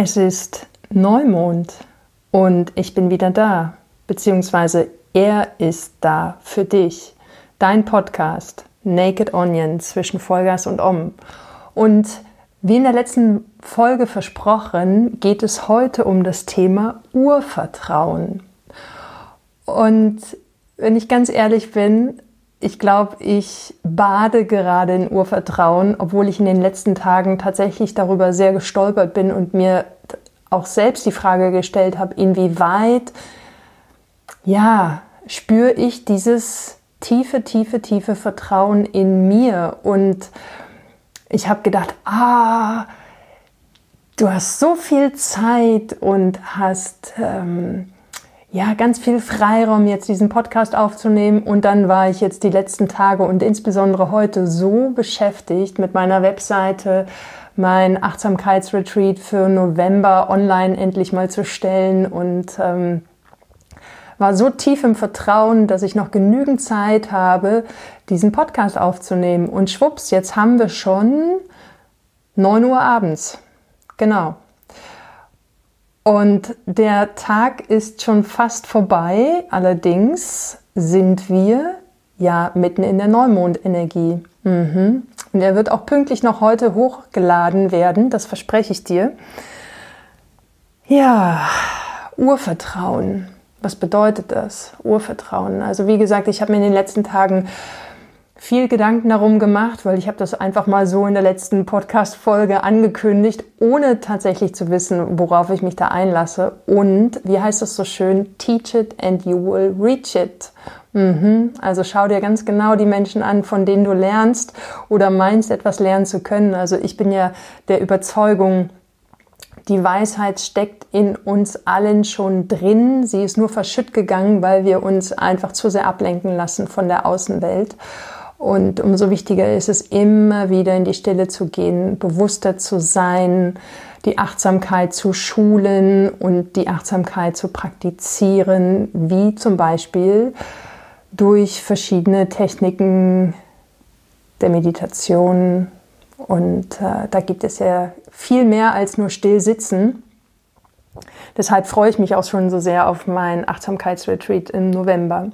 Es ist Neumond und ich bin wieder da, beziehungsweise er ist da für dich. Dein Podcast Naked Onion zwischen Vollgas und Om. Und wie in der letzten Folge versprochen, geht es heute um das Thema Urvertrauen. Und wenn ich ganz ehrlich bin, ich glaube, ich bade gerade in Urvertrauen, obwohl ich in den letzten Tagen tatsächlich darüber sehr gestolpert bin und mir auch selbst die Frage gestellt habe, inwieweit, ja, spüre ich dieses tiefe, tiefe, tiefe Vertrauen in mir. Und ich habe gedacht, ah, du hast so viel Zeit und hast ähm, ja ganz viel Freiraum, jetzt diesen Podcast aufzunehmen. Und dann war ich jetzt die letzten Tage und insbesondere heute so beschäftigt mit meiner Webseite, mein Achtsamkeitsretreat für November online endlich mal zu stellen und ähm, war so tief im Vertrauen, dass ich noch genügend Zeit habe, diesen Podcast aufzunehmen. Und schwupps, jetzt haben wir schon 9 Uhr abends. Genau. Und der Tag ist schon fast vorbei. Allerdings sind wir ja mitten in der Neumondenergie. Mhm. Und er wird auch pünktlich noch heute hochgeladen werden, das verspreche ich dir. Ja, Urvertrauen. Was bedeutet das? Urvertrauen. Also wie gesagt, ich habe mir in den letzten Tagen viel Gedanken darum gemacht, weil ich habe das einfach mal so in der letzten Podcast-Folge angekündigt, ohne tatsächlich zu wissen, worauf ich mich da einlasse. Und wie heißt es so schön? Teach it and you will reach it. Mhm. Also schau dir ganz genau die Menschen an, von denen du lernst oder meinst, etwas lernen zu können. Also ich bin ja der Überzeugung, die Weisheit steckt in uns allen schon drin. Sie ist nur verschütt gegangen, weil wir uns einfach zu sehr ablenken lassen von der Außenwelt. Und umso wichtiger ist es, immer wieder in die Stille zu gehen, bewusster zu sein, die Achtsamkeit zu schulen und die Achtsamkeit zu praktizieren, wie zum Beispiel durch verschiedene Techniken der Meditation. Und äh, da gibt es ja viel mehr als nur still sitzen. Deshalb freue ich mich auch schon so sehr auf mein Achtsamkeitsretreat im November.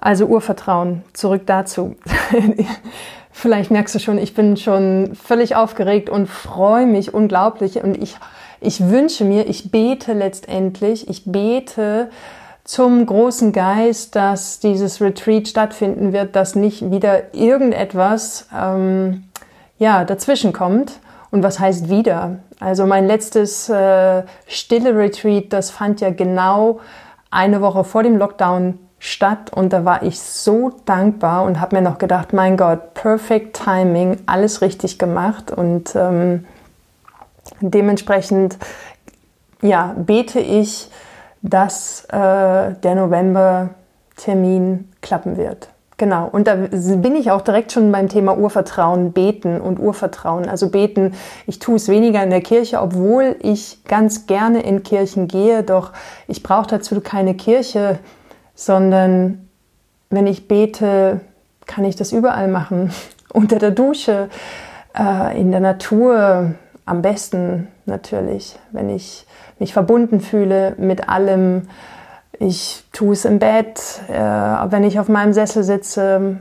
Also Urvertrauen, zurück dazu. Vielleicht merkst du schon, ich bin schon völlig aufgeregt und freue mich unglaublich. Und ich, ich wünsche mir, ich bete letztendlich, ich bete zum großen Geist, dass dieses Retreat stattfinden wird, dass nicht wieder irgendetwas ähm, ja, dazwischen kommt. Und was heißt wieder? Also mein letztes äh, stille Retreat, das fand ja genau eine Woche vor dem Lockdown statt und da war ich so dankbar und habe mir noch gedacht, mein Gott, perfect Timing, alles richtig gemacht und ähm, dementsprechend ja, bete ich, dass äh, der November-Termin klappen wird. Genau, und da bin ich auch direkt schon beim Thema Urvertrauen, beten und Urvertrauen. Also beten, ich tue es weniger in der Kirche, obwohl ich ganz gerne in Kirchen gehe, doch ich brauche dazu keine Kirche, sondern wenn ich bete, kann ich das überall machen. Unter der Dusche, äh, in der Natur, am besten natürlich, wenn ich mich verbunden fühle mit allem. Ich tue es im Bett, äh, wenn ich auf meinem Sessel sitze.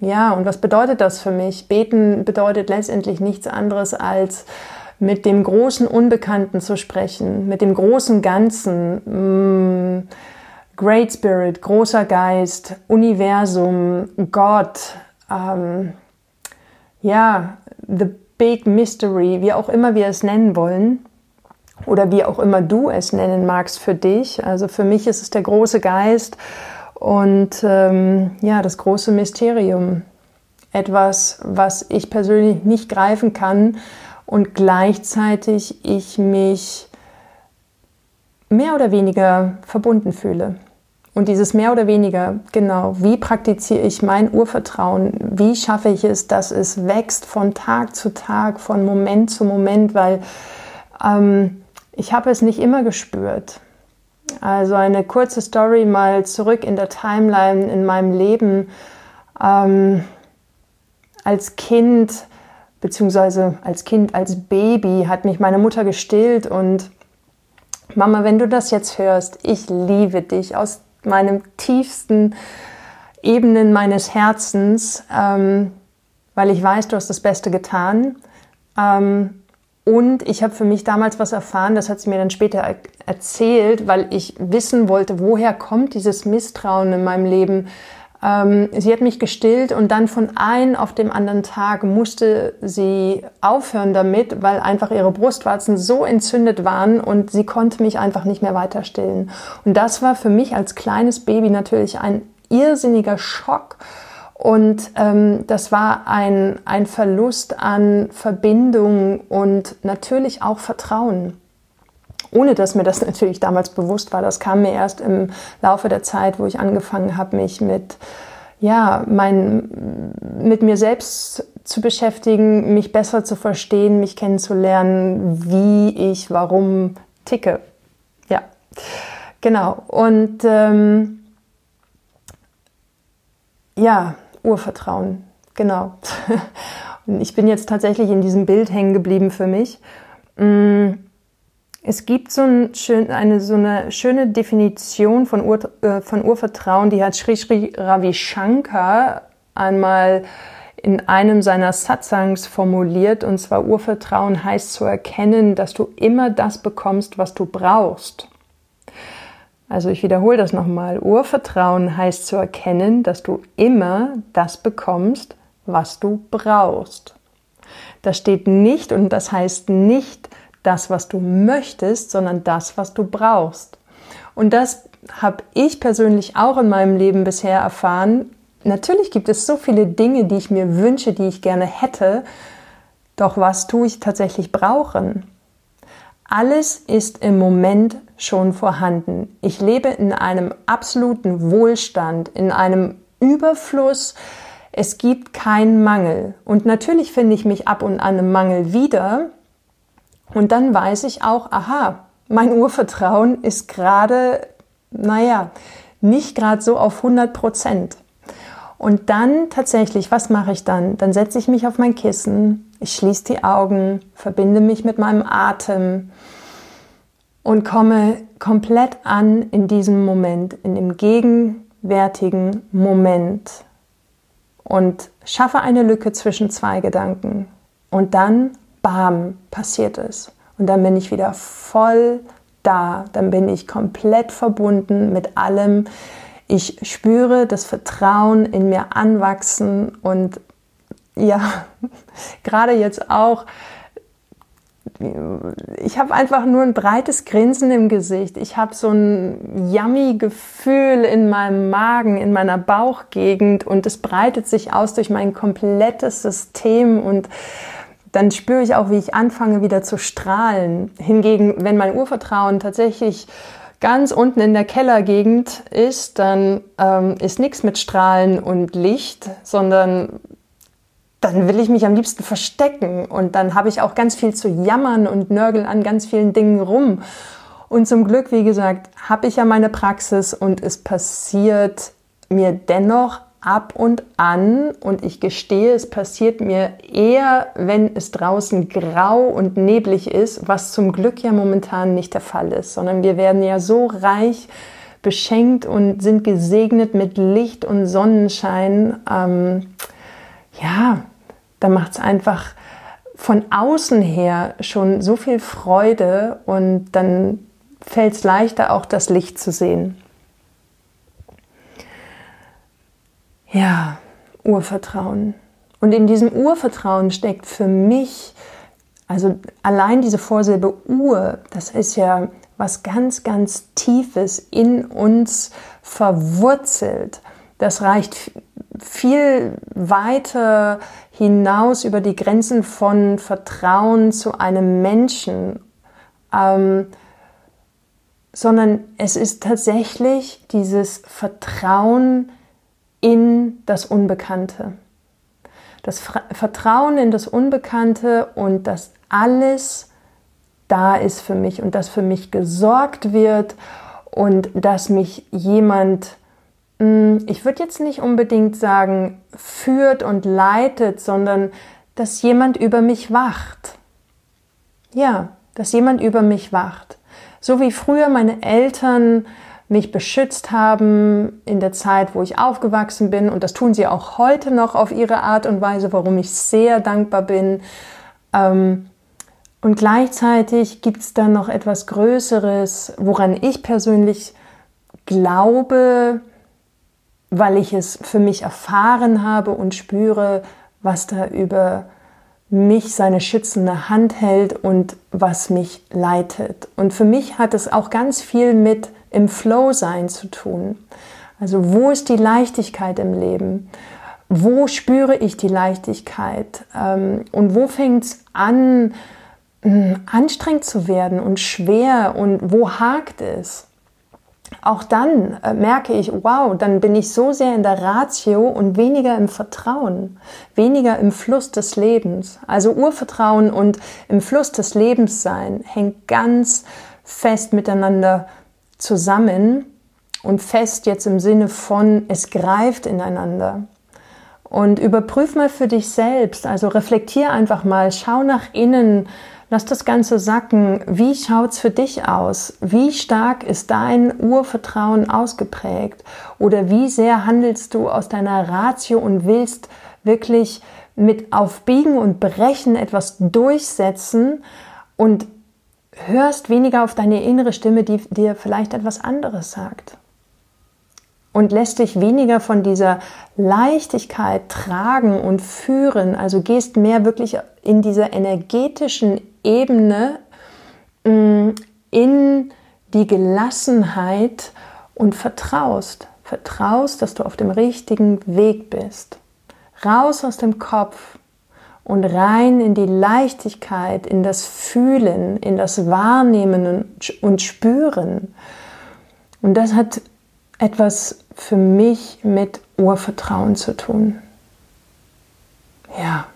Ja, und was bedeutet das für mich? Beten bedeutet letztendlich nichts anderes als mit dem großen Unbekannten zu sprechen, mit dem großen Ganzen. Mm, Great Spirit, großer Geist, Universum, Gott, ähm, ja, The Big Mystery, wie auch immer wir es nennen wollen oder wie auch immer du es nennen magst für dich. Also für mich ist es der große Geist und ähm, ja, das große Mysterium. Etwas, was ich persönlich nicht greifen kann und gleichzeitig ich mich mehr oder weniger verbunden fühle. Und dieses mehr oder weniger, genau, wie praktiziere ich mein Urvertrauen? Wie schaffe ich es, dass es wächst von Tag zu Tag, von Moment zu Moment, weil ähm, ich habe es nicht immer gespürt. Also eine kurze Story mal zurück in der Timeline in meinem Leben. Ähm, als Kind beziehungsweise als Kind, als Baby hat mich meine Mutter gestillt und Mama, wenn du das jetzt hörst, ich liebe dich aus meinem tiefsten Ebenen meines Herzens, ähm, weil ich weiß, du hast das Beste getan. Ähm, und ich habe für mich damals was erfahren, das hat sie mir dann später er erzählt, weil ich wissen wollte, woher kommt dieses Misstrauen in meinem Leben. Ähm, sie hat mich gestillt und dann von einem auf dem anderen Tag musste sie aufhören damit, weil einfach ihre Brustwarzen so entzündet waren und sie konnte mich einfach nicht mehr weiter stillen. Und das war für mich als kleines Baby natürlich ein irrsinniger Schock. Und ähm, das war ein, ein Verlust an Verbindung und natürlich auch Vertrauen ohne dass mir das natürlich damals bewusst war. Das kam mir erst im Laufe der Zeit, wo ich angefangen habe, mich mit ja, mein, mit mir selbst zu beschäftigen, mich besser zu verstehen, mich kennenzulernen, wie ich, warum ticke. Ja, genau. Und ähm, ja, Urvertrauen, genau. Und ich bin jetzt tatsächlich in diesem Bild hängen geblieben für mich. Mm, es gibt so, ein schön, eine, so eine schöne Definition von, Ur, äh, von Urvertrauen, die hat Sri Sri Ravi Shankar einmal in einem seiner Satsangs formuliert. Und zwar Urvertrauen heißt zu erkennen, dass du immer das bekommst, was du brauchst. Also ich wiederhole das nochmal. Urvertrauen heißt zu erkennen, dass du immer das bekommst, was du brauchst. Das steht nicht und das heißt nicht, das, was du möchtest, sondern das, was du brauchst. Und das habe ich persönlich auch in meinem Leben bisher erfahren. Natürlich gibt es so viele Dinge, die ich mir wünsche, die ich gerne hätte, doch was tue ich tatsächlich brauchen? Alles ist im Moment schon vorhanden. Ich lebe in einem absoluten Wohlstand, in einem Überfluss. Es gibt keinen Mangel. Und natürlich finde ich mich ab und an im Mangel wieder, und dann weiß ich auch, aha, mein Urvertrauen ist gerade, naja, nicht gerade so auf 100 Prozent. Und dann tatsächlich, was mache ich dann? Dann setze ich mich auf mein Kissen, ich schließe die Augen, verbinde mich mit meinem Atem und komme komplett an in diesem Moment, in dem gegenwärtigen Moment und schaffe eine Lücke zwischen zwei Gedanken. Und dann bam, passiert es. Und dann bin ich wieder voll da, dann bin ich komplett verbunden mit allem. Ich spüre das Vertrauen in mir anwachsen und ja, gerade jetzt auch, ich habe einfach nur ein breites Grinsen im Gesicht. Ich habe so ein yummy Gefühl in meinem Magen, in meiner Bauchgegend und es breitet sich aus durch mein komplettes System und dann spüre ich auch, wie ich anfange wieder zu strahlen. Hingegen, wenn mein Urvertrauen tatsächlich ganz unten in der Kellergegend ist, dann ähm, ist nichts mit Strahlen und Licht, sondern dann will ich mich am liebsten verstecken und dann habe ich auch ganz viel zu jammern und nörgeln an ganz vielen Dingen rum. Und zum Glück, wie gesagt, habe ich ja meine Praxis und es passiert mir dennoch ab und an und ich gestehe, es passiert mir eher, wenn es draußen grau und neblig ist, was zum Glück ja momentan nicht der Fall ist, sondern wir werden ja so reich beschenkt und sind gesegnet mit Licht und Sonnenschein. Ähm, ja, da macht es einfach von außen her schon so viel Freude und dann fällt es leichter, auch das Licht zu sehen. Ja, Urvertrauen. Und in diesem Urvertrauen steckt für mich, also allein diese Vorsilbe Ur, das ist ja was ganz, ganz Tiefes in uns verwurzelt. Das reicht viel weiter hinaus über die Grenzen von Vertrauen zu einem Menschen, ähm, sondern es ist tatsächlich dieses Vertrauen in das Unbekannte. Das Vertrauen in das Unbekannte und dass alles da ist für mich und dass für mich gesorgt wird und dass mich jemand, hm, ich würde jetzt nicht unbedingt sagen, führt und leitet, sondern dass jemand über mich wacht. Ja, dass jemand über mich wacht. So wie früher meine Eltern mich beschützt haben in der Zeit, wo ich aufgewachsen bin. Und das tun sie auch heute noch auf ihre Art und Weise, warum ich sehr dankbar bin. Ähm, und gleichzeitig gibt es dann noch etwas Größeres, woran ich persönlich glaube, weil ich es für mich erfahren habe und spüre, was da über mich seine schützende Hand hält und was mich leitet. Und für mich hat es auch ganz viel mit im Flow sein zu tun. Also wo ist die Leichtigkeit im Leben? Wo spüre ich die Leichtigkeit? Ähm, und wo fängt es an, hm, anstrengend zu werden und schwer? Und wo hakt es? auch dann äh, merke ich, wow, dann bin ich so sehr in der Ratio und weniger im Vertrauen, weniger im Fluss des Lebens. Also Urvertrauen und im Fluss des Lebens sein hängt ganz fest miteinander zusammen und fest jetzt im Sinne von, es greift ineinander. Und überprüf mal für dich selbst, also reflektier einfach mal, schau nach innen, Lass das Ganze sacken. Wie schaut's für dich aus? Wie stark ist dein Urvertrauen ausgeprägt? Oder wie sehr handelst du aus deiner Ratio und willst wirklich mit Aufbiegen und Brechen etwas durchsetzen und hörst weniger auf deine innere Stimme, die dir vielleicht etwas anderes sagt? und lässt dich weniger von dieser Leichtigkeit tragen und führen. Also gehst mehr wirklich in dieser energetischen Ebene mm, in die Gelassenheit und vertraust. Vertraust, dass du auf dem richtigen Weg bist. Raus aus dem Kopf und rein in die Leichtigkeit, in das Fühlen, in das Wahrnehmen und Spüren. Und das hat etwas für mich mit Urvertrauen zu tun. Ja.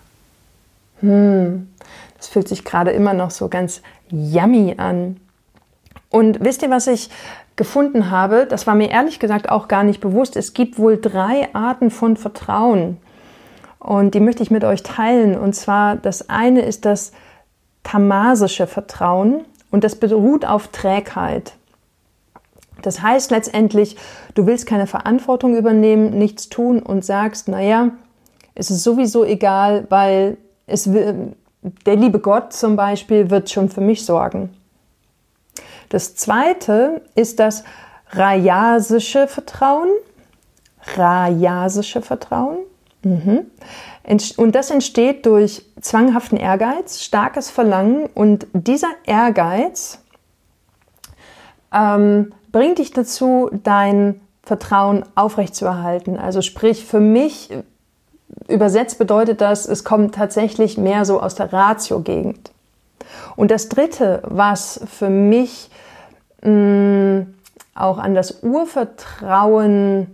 Hm. Das fühlt sich gerade immer noch so ganz yummy an. Und wisst ihr, was ich gefunden habe? Das war mir ehrlich gesagt auch gar nicht bewusst. Es gibt wohl drei Arten von Vertrauen. Und die möchte ich mit euch teilen. Und zwar, das eine ist das tamasische Vertrauen und das beruht auf Trägheit. Das heißt letztendlich, du willst keine Verantwortung übernehmen, nichts tun und sagst, naja, es ist sowieso egal, weil es will, der liebe Gott zum Beispiel wird schon für mich sorgen. Das zweite ist das rajasische Vertrauen. Rajasische Vertrauen. Mhm. Und das entsteht durch zwanghaften Ehrgeiz, starkes Verlangen und dieser Ehrgeiz ähm, bringt dich dazu, dein Vertrauen aufrechtzuerhalten. Also sprich, für mich übersetzt bedeutet das, es kommt tatsächlich mehr so aus der Ratio-Gegend. Und das Dritte, was für mich mh, mm, auch an das Urvertrauen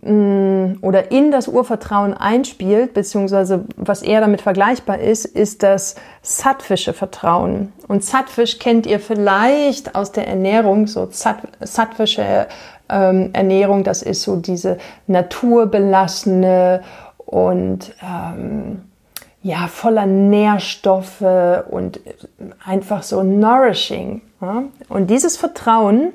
oder in das Urvertrauen einspielt, beziehungsweise was eher damit vergleichbar ist, ist das sattwische Vertrauen. Und sattwisch kennt ihr vielleicht aus der Ernährung, so sattwische ähm, Ernährung, das ist so diese naturbelassene und ähm, ja, voller Nährstoffe und einfach so nourishing. Ja? Und dieses Vertrauen,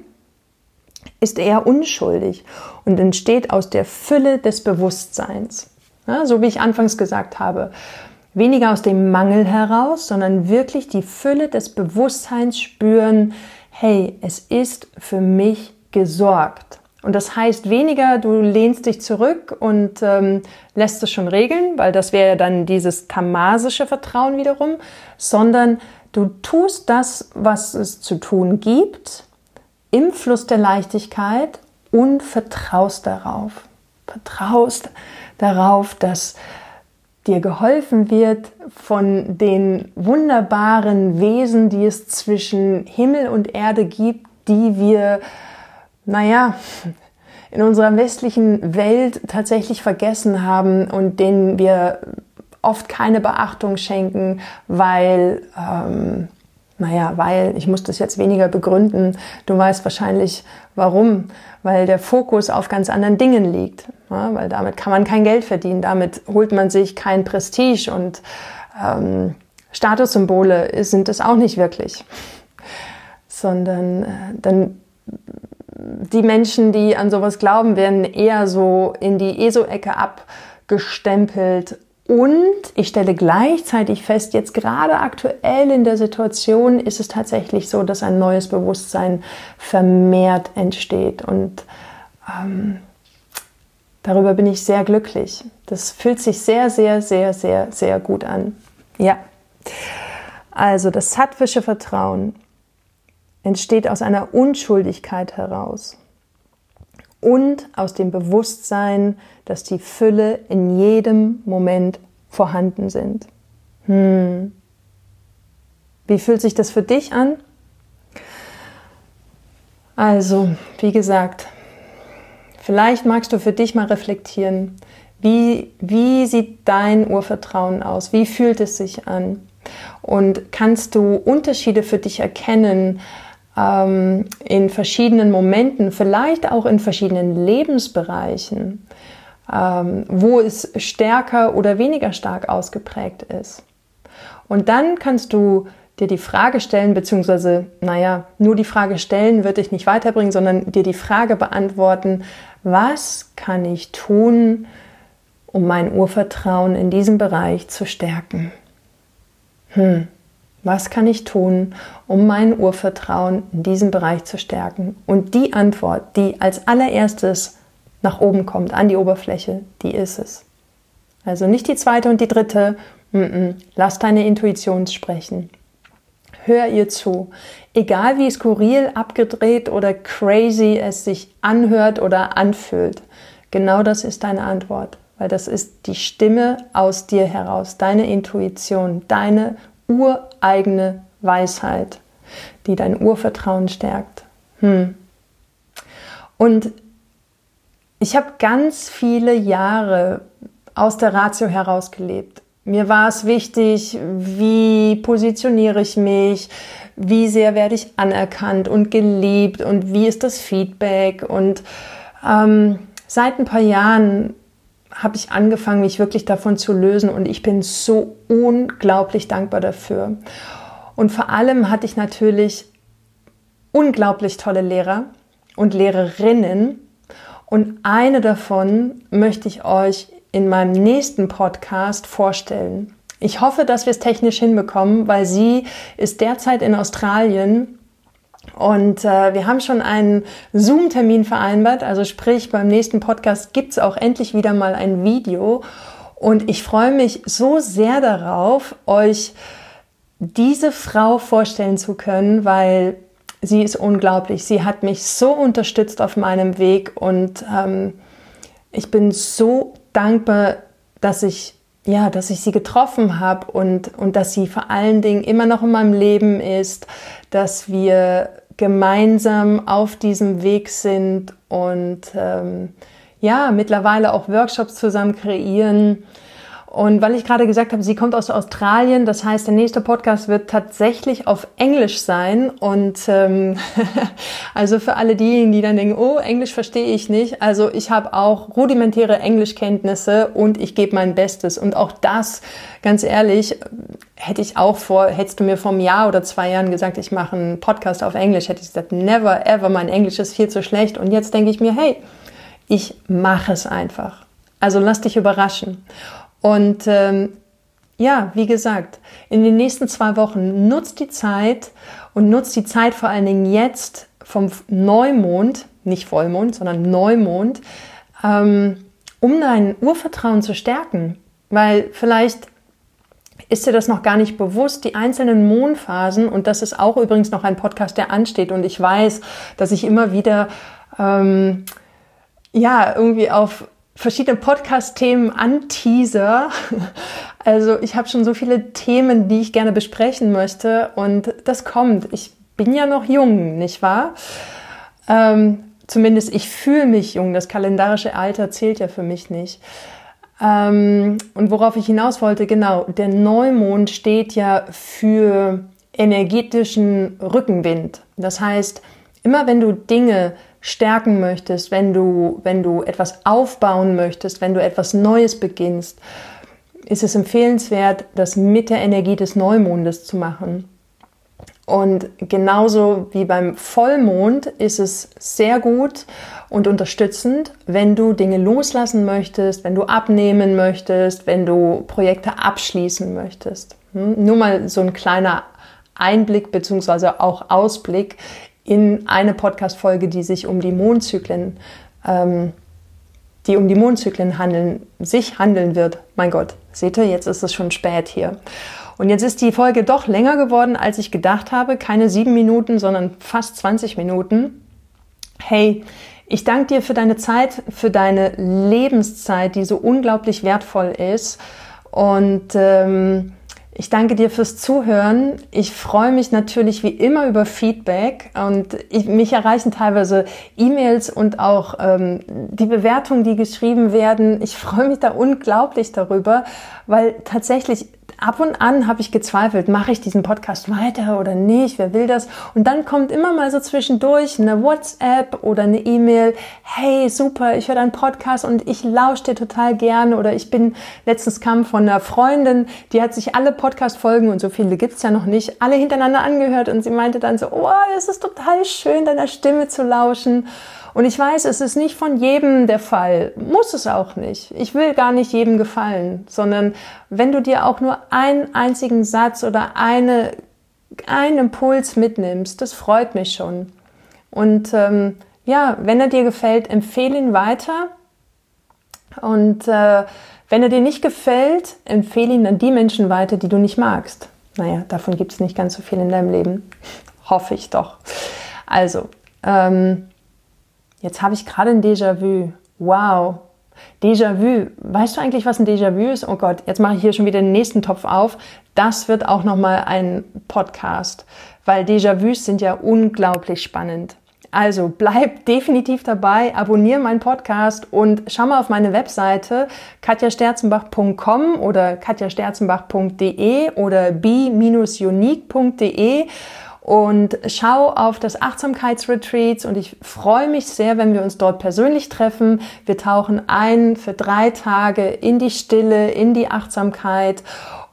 ist eher unschuldig und entsteht aus der Fülle des Bewusstseins. Ja, so wie ich anfangs gesagt habe, weniger aus dem Mangel heraus, sondern wirklich die Fülle des Bewusstseins spüren, hey, es ist für mich gesorgt. Und das heißt weniger, du lehnst dich zurück und ähm, lässt es schon regeln, weil das wäre dann dieses tamasische Vertrauen wiederum, sondern du tust das, was es zu tun gibt, im Fluss der Leichtigkeit und vertraust darauf. Vertraust darauf, dass dir geholfen wird von den wunderbaren Wesen, die es zwischen Himmel und Erde gibt, die wir, naja, in unserer westlichen Welt tatsächlich vergessen haben und denen wir oft keine Beachtung schenken, weil ähm, Naja, weil, ich muss das jetzt weniger begründen. Du weißt wahrscheinlich warum. Weil der Fokus auf ganz anderen Dingen liegt. Ja, weil damit kann man kein Geld verdienen. Damit holt man sich kein Prestige und ähm, Statussymbole sind es auch nicht wirklich. Sondern äh, dann die Menschen, die an sowas glauben, werden eher so in die ESO-Ecke abgestempelt. Und ich stelle gleichzeitig fest, jetzt gerade aktuell in der Situation ist es tatsächlich so, dass ein neues Bewusstsein vermehrt entsteht. Und ähm, darüber bin ich sehr glücklich. Das fühlt sich sehr, sehr, sehr, sehr, sehr gut an. Ja. Also das sattwische Vertrauen entsteht aus einer Unschuldigkeit heraus und aus dem Bewusstsein, dass die Fülle in jedem Moment vorhanden sind. Hm. Wie fühlt sich das für dich an? Also, wie gesagt, vielleicht magst du für dich mal reflektieren, wie, wie sieht dein Urvertrauen aus? Wie fühlt es sich an? Und kannst du Unterschiede für dich erkennen, ähm, in verschiedenen Momenten, vielleicht auch in verschiedenen Lebensbereichen, ähm, wo es stärker oder weniger stark ausgeprägt ist. Und dann kannst du dir die Frage stellen, beziehungsweise, naja, nur die Frage stellen wird dich nicht weiterbringen, sondern dir die Frage beantworten, was kann ich tun, um mein Urvertrauen in diesem Bereich zu stärken? Hm. Was kann ich tun, um mein Urvertrauen in diesem Bereich zu stärken? Und die Antwort, die als allererstes nach oben kommt, an die Oberfläche, die ist es. Also nicht die zweite und die dritte. Mm -mm. Lass deine Intuition sprechen. Hör ihr zu. Egal wie skurril, abgedreht oder crazy es sich anhört oder anfühlt. Genau das ist deine Antwort. Weil das ist die Stimme aus dir heraus, deine Intuition, deine ureigene Weisheit, die dein Urvertrauen stärkt. Hm. Und ich habe ganz viele Jahre aus der Ratio heraus gelebt. Mir war es wichtig, wie positioniere ich mich, wie sehr werde ich anerkannt und geliebt und wie ist das Feedback. Und ähm, seit ein paar Jahren habe ich angefangen, mich wirklich davon zu lösen und ich bin so unglaublich dankbar dafür. Und vor allem hatte ich natürlich unglaublich tolle Lehrer und Lehrerinnen und eine davon möchte ich euch in meinem nächsten Podcast vorstellen. Ich hoffe, dass wir es technisch hinbekommen, weil sie ist derzeit in Australien und äh, wir haben schon einen Zoom-Termin vereinbart, also sprich beim nächsten Podcast gibt's auch endlich wieder mal ein Video. Und ich freue mich so sehr darauf, euch diese Frau vorstellen zu können, weil sie ist unglaublich. Sie hat mich so unterstützt auf meinem Weg und ähm, ich bin so dankbar, dass ich ja, dass ich sie getroffen habe und, und dass sie vor allen Dingen immer noch in meinem Leben ist, dass wir gemeinsam auf diesem Weg sind und ähm, ja, mittlerweile auch Workshops zusammen kreieren und weil ich gerade gesagt habe, sie kommt aus Australien, das heißt, der nächste Podcast wird tatsächlich auf Englisch sein. Und ähm, also für alle diejenigen, die dann denken, oh, Englisch verstehe ich nicht. Also ich habe auch rudimentäre Englischkenntnisse und ich gebe mein Bestes. Und auch das, ganz ehrlich, hätte ich auch vor, hättest du mir vor einem Jahr oder zwei Jahren gesagt, ich mache einen Podcast auf Englisch, hätte ich gesagt, never ever, mein Englisch ist viel zu schlecht. Und jetzt denke ich mir, hey, ich mache es einfach. Also lass dich überraschen. Und ähm, ja, wie gesagt, in den nächsten zwei Wochen nutzt die Zeit und nutzt die Zeit vor allen Dingen jetzt vom Neumond, nicht Vollmond, sondern Neumond, ähm, um dein Urvertrauen zu stärken. Weil vielleicht ist dir das noch gar nicht bewusst, die einzelnen Mondphasen, und das ist auch übrigens noch ein Podcast, der ansteht, und ich weiß, dass ich immer wieder ähm, ja irgendwie auf verschiedene Podcast-Themen anteaser. Also ich habe schon so viele Themen, die ich gerne besprechen möchte und das kommt. Ich bin ja noch jung, nicht wahr? Ähm, zumindest ich fühle mich jung. Das kalendarische Alter zählt ja für mich nicht. Ähm, und worauf ich hinaus wollte, genau, der Neumond steht ja für energetischen Rückenwind. Das heißt, immer wenn du Dinge stärken möchtest, wenn du, wenn du etwas aufbauen möchtest, wenn du etwas Neues beginnst, ist es empfehlenswert, das mit der Energie des Neumondes zu machen. Und genauso wie beim Vollmond ist es sehr gut und unterstützend, wenn du Dinge loslassen möchtest, wenn du abnehmen möchtest, wenn du Projekte abschließen möchtest. Hm? Nur mal so ein kleiner Einblick beziehungsweise auch Ausblick in eine Podcast-Folge, die sich um die Mondzyklen, ähm, die um die Mondzyklen handeln, sich handeln wird. Mein Gott, seht ihr, jetzt ist es schon spät hier. Und jetzt ist die Folge doch länger geworden, als ich gedacht habe. Keine sieben Minuten, sondern fast 20 Minuten. Hey, ich danke dir für deine Zeit, für deine Lebenszeit, die so unglaublich wertvoll ist. Und ähm, ich danke dir fürs Zuhören. Ich freue mich natürlich wie immer über Feedback und ich, mich erreichen teilweise E-Mails und auch ähm, die Bewertungen, die geschrieben werden. Ich freue mich da unglaublich darüber, weil tatsächlich ab und an habe ich gezweifelt, mache ich diesen Podcast weiter oder nicht, wer will das? Und dann kommt immer mal so zwischendurch eine WhatsApp oder eine E-Mail, hey, super, ich höre deinen Podcast und ich lausche dir total gerne oder ich bin, letztens kam von einer Freundin, die hat sich alle Podcast-Folgen und so viele gibt's ja noch nicht, alle hintereinander angehört und sie meinte dann so, oh, es ist total schön, deiner Stimme zu lauschen. Und ich weiß, es ist nicht von jedem der Fall, muss es auch nicht. Ich will gar nicht jedem gefallen, sondern wenn du dir auch nur einen einzigen Satz oder eine, einen Impuls mitnimmst, das freut mich schon. Und ähm, ja, wenn er dir gefällt, empfehle ihn weiter. Und äh, wenn er dir nicht gefällt, empfehle ihn an die Menschen weiter, die du nicht magst. Naja, davon gibt es nicht ganz so viel in deinem Leben. Hoffe ich doch. Also, ähm, Jetzt habe ich gerade ein Déjà-vu. Wow. Déjà-vu. Weißt du eigentlich, was ein Déjà-vu ist? Oh Gott, jetzt mache ich hier schon wieder den nächsten Topf auf. Das wird auch nochmal ein Podcast, weil Déjà-vus sind ja unglaublich spannend. Also bleib definitiv dabei, abonniere meinen Podcast und schau mal auf meine Webseite katjasterzenbach.com oder katjasterzenbach.de oder b-unique.de und schau auf das Achtsamkeitsretreats und ich freue mich sehr, wenn wir uns dort persönlich treffen. Wir tauchen ein für drei Tage in die Stille, in die Achtsamkeit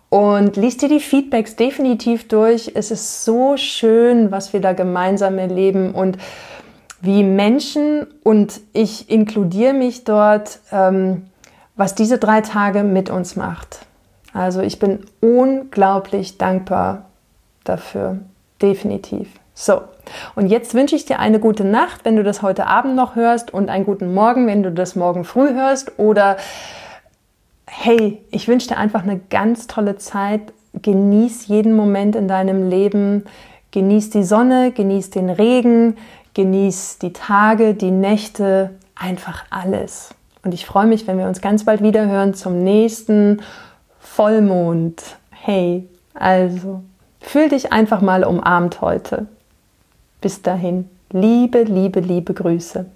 und liest dir die Feedbacks definitiv durch. Es ist so schön, was wir da gemeinsam erleben und wie Menschen und ich inkludiere mich dort, ähm, was diese drei Tage mit uns macht. Also ich bin unglaublich dankbar dafür. Definitiv. So, und jetzt wünsche ich dir eine gute Nacht, wenn du das heute Abend noch hörst und einen guten Morgen, wenn du das morgen früh hörst. Oder hey, ich wünsche dir einfach eine ganz tolle Zeit. Genieß jeden Moment in deinem Leben. Genieß die Sonne, genieß den Regen, genieß die Tage, die Nächte, einfach alles. Und ich freue mich, wenn wir uns ganz bald wieder hören zum nächsten Vollmond. Hey, also. Fühl dich einfach mal umarmt heute. Bis dahin, liebe, liebe, liebe Grüße.